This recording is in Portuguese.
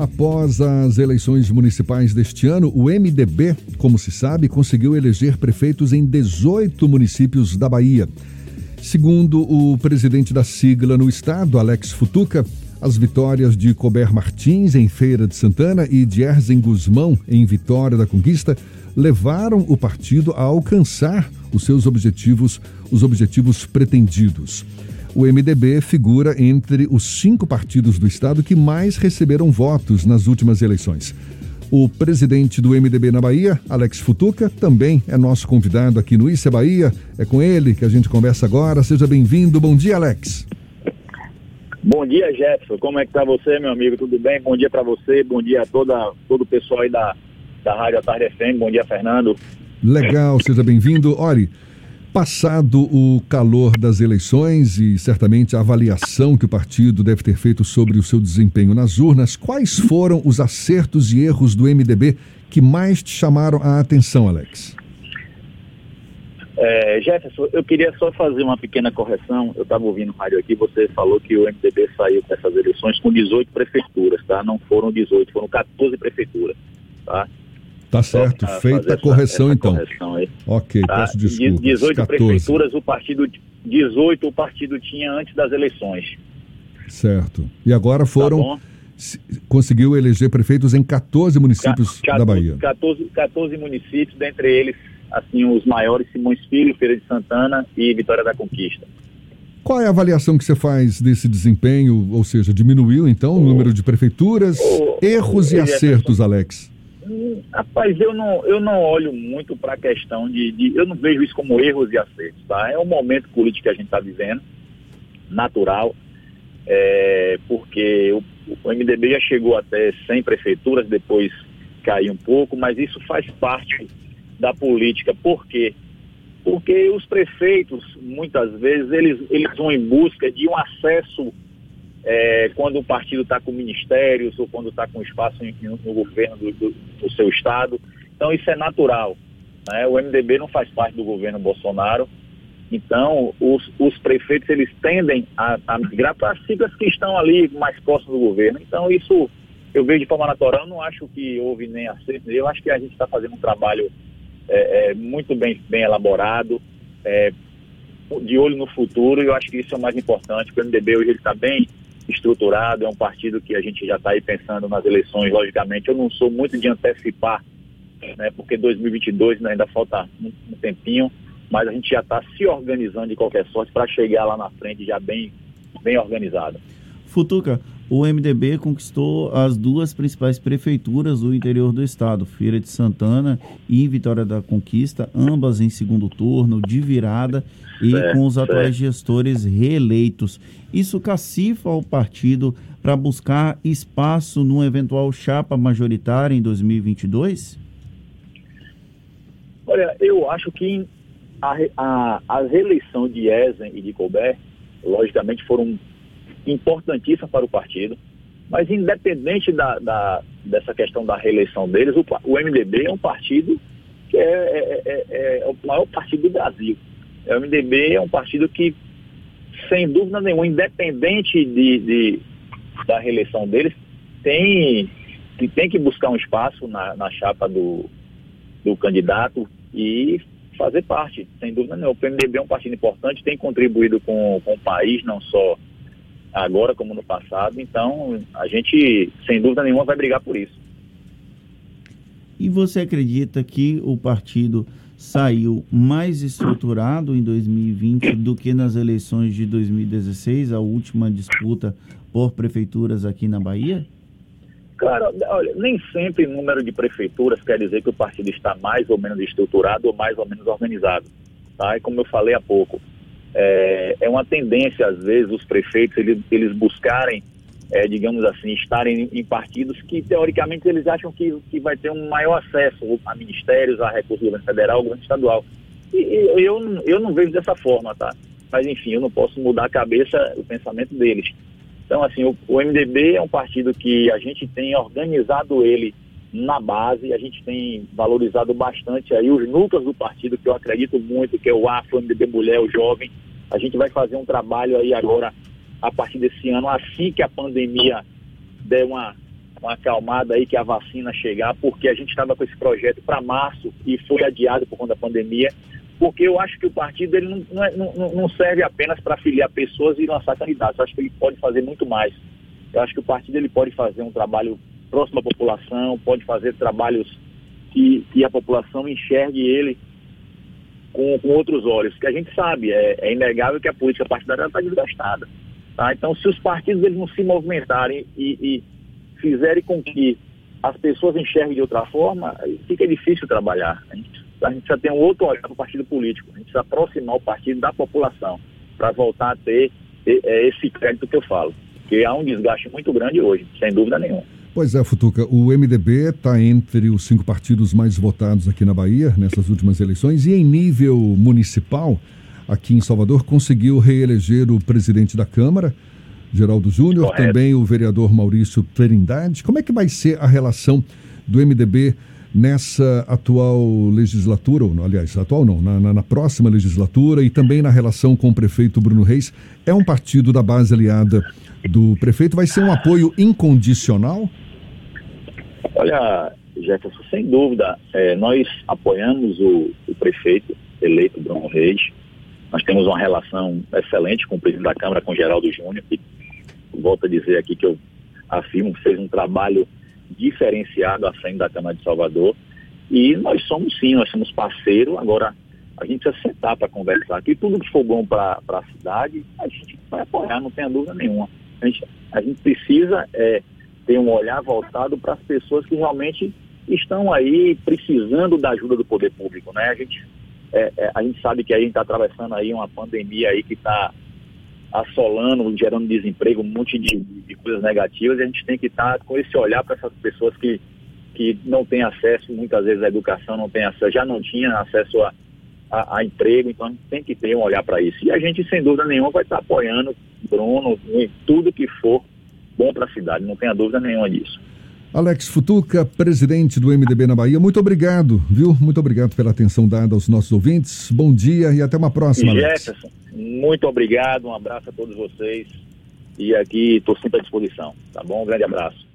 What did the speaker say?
Após as eleições municipais deste ano, o MDB, como se sabe, conseguiu eleger prefeitos em 18 municípios da Bahia. Segundo o presidente da sigla no estado, Alex Futuca, as vitórias de Cober Martins em Feira de Santana e de Erzen Guzmão em Vitória da Conquista levaram o partido a alcançar os seus objetivos, os objetivos pretendidos o MDB figura entre os cinco partidos do estado que mais receberam votos nas últimas eleições. O presidente do MDB na Bahia, Alex Futuca, também é nosso convidado aqui no Issa Bahia. É com ele que a gente conversa agora. Seja bem-vindo. Bom dia, Alex. Bom dia, Jefferson. Como é que tá você, meu amigo? Tudo bem? Bom dia para você. Bom dia a toda, todo o pessoal aí da, da Rádio Tarde FM. Bom dia, Fernando. Legal, seja bem-vindo. Ori, Passado o calor das eleições e certamente a avaliação que o partido deve ter feito sobre o seu desempenho nas urnas, quais foram os acertos e erros do MDB que mais te chamaram a atenção, Alex? É, Jefferson, eu queria só fazer uma pequena correção. Eu estava ouvindo o rádio aqui, você falou que o MDB saiu dessas eleições com 18 prefeituras, tá? Não foram 18, foram 14 prefeituras, tá? Tá certo, feita a correção essa, então. Correção ok, tá? peço desculpas. 18 14. prefeituras, o partido 18 o partido tinha antes das eleições. Certo. E agora foram tá conseguiu eleger prefeitos em 14 municípios 14, da Bahia. 14, 14 municípios, dentre eles assim os maiores Simões Filho, Feira de Santana e Vitória da Conquista. Qual é a avaliação que você faz desse desempenho? Ou seja, diminuiu então o número de prefeituras? erros e acertos, Alex? Rapaz, eu não, eu não olho muito para a questão de, de, Eu não vejo isso como erros e acertos, tá? É um momento político que a gente está vivendo, natural, é, porque o, o, MDB já chegou até 100 prefeituras, depois caiu um pouco, mas isso faz parte da política. Por quê? Porque os prefeitos, muitas vezes, eles, eles vão em busca de um acesso é, quando o partido está com ministérios ou quando está com espaço no, no governo do, do, seu estado. Então isso é natural. Né? O MDB não faz parte do governo Bolsonaro. Então os, os prefeitos eles tendem a, a migrar para as siglas que estão ali mais próximos do governo. Então isso eu vejo de forma natural. Eu não acho que houve nem acerto. Eu acho que a gente está fazendo um trabalho é, é, muito bem, bem elaborado. É, de olho no futuro, e eu acho que isso é o mais importante, porque o MDB hoje está bem estruturado, é um partido que a gente já está aí pensando nas eleições, logicamente. Eu não sou muito de antecipar, né, porque 2022 né, ainda falta um, tempinho, mas a gente já está se organizando de qualquer sorte para chegar lá na frente já bem, bem organizado. Futuca, o MDB conquistou as duas principais prefeituras do interior do estado, Feira de Santana e Vitória da Conquista, ambas em segundo turno, de virada e é, com os atuais é. gestores reeleitos. Isso cacifa o partido para buscar espaço numa eventual chapa majoritária em 2022? Olha, eu acho que a, a, a reeleição de Ezen e de Colbert, logicamente, foram importantíssima para o partido, mas independente da, da, dessa questão da reeleição deles, o, o, MDB é um partido que é, é, é, é, o maior partido do Brasil. O MDB é um partido que, sem dúvida nenhuma, independente de, de da reeleição deles, tem, tem que buscar um espaço na, na chapa do, do candidato e fazer parte, sem dúvida nenhuma. O MDB é um partido importante, tem contribuído com, com o país, não só agora como no passado. Então, a gente, sem dúvida nenhuma, vai brigar por isso. E você acredita que o partido saiu mais estruturado em 2020 do que nas eleições de 2016, a última disputa por prefeituras aqui na Bahia? Claro, olha, nem sempre o número de prefeituras quer dizer que o partido está mais ou menos estruturado ou mais ou menos organizado. Tá? E como eu falei há pouco, é, é uma tendência, às vezes, os prefeitos eles, eles buscarem, é, digamos assim, estarem em partidos que, teoricamente, eles acham que, que vai ter um maior acesso a ministérios, a recursos do governo federal, governo estadual. E, e eu, eu não vejo dessa forma, tá? Mas, enfim, eu não posso mudar a cabeça, o pensamento deles. Então, assim, o, o MDB é um partido que a gente tem organizado ele na base, a gente tem valorizado bastante aí os núcleos do partido, que eu acredito muito, que é o Afro, o MDB Mulher, o Jovem. A gente vai fazer um trabalho aí agora, a partir desse ano, assim que a pandemia der uma, uma acalmada aí que a vacina chegar, porque a gente estava com esse projeto para março e foi adiado por conta da pandemia, porque eu acho que o partido ele não, não, é, não, não serve apenas para afiliar pessoas e lançar candidatos, eu acho que ele pode fazer muito mais. Eu acho que o partido ele pode fazer um trabalho próximo à população, pode fazer trabalhos que, que a população enxergue ele com, com outros olhos, que a gente sabe, é, é inegável que a política partidária está desgastada. Tá? Então, se os partidos eles não se movimentarem e, e fizerem com que as pessoas enxerguem de outra forma, fica difícil trabalhar. A gente, a gente já tem um outro olhar para o partido político. A gente precisa aproximar o partido da população para voltar a ter é, esse crédito que eu falo. Porque há um desgaste muito grande hoje, sem dúvida nenhuma. Pois é, Futuca, o MDB está entre os cinco partidos mais votados aqui na Bahia, nessas últimas eleições, e em nível municipal, aqui em Salvador, conseguiu reeleger o presidente da Câmara, Geraldo Júnior, também o vereador Maurício Trindade. Como é que vai ser a relação do MDB nessa atual legislatura, ou aliás, atual não, na, na, na, próxima legislatura e também na relação com o prefeito Bruno Reis? É um partido da base aliada do prefeito? Vai ser um apoio incondicional? Olha, Jefferson, sem dúvida, é, nós apoiamos o, o, prefeito eleito Bruno Reis. Nós temos uma relação excelente com o presidente da Câmara, com Geraldo Júnior, que volto a dizer aqui que eu afirmo fez um trabalho diferenciado à frente da Câmara de Salvador. E nós somos sim, nós somos parceiro. Agora, a gente precisa sentar para conversar aqui. Tudo que for bom para a cidade, a gente vai apoiar, não tenha dúvida nenhuma. A gente, a gente precisa é, ter um olhar voltado para as pessoas que realmente estão aí precisando da ajuda do poder público, né? A gente, é, é, a gente sabe que a gente está atravessando aí uma pandemia aí que está assolando, gerando desemprego, um monte de, de, coisas negativas, e a gente tem que estar tá com esse olhar para essas pessoas que, que não têm acesso, muitas vezes, à educação, não tem acesso, já não tinha acesso a, a, a emprego, então a gente tem que ter um olhar para isso. E a gente, sem dúvida nenhuma, vai estar tá apoiando Bruno em tudo que for bom para a cidade, não tenha dúvida nenhuma disso. Alex Futuca, presidente do MDB na Bahia, muito obrigado, viu? Muito obrigado pela atenção dada aos nossos ouvintes. Bom dia e até uma próxima, e Jefferson, muito obrigado, um abraço a todos vocês e aqui estou sempre à disposição, tá bom? Um grande abraço.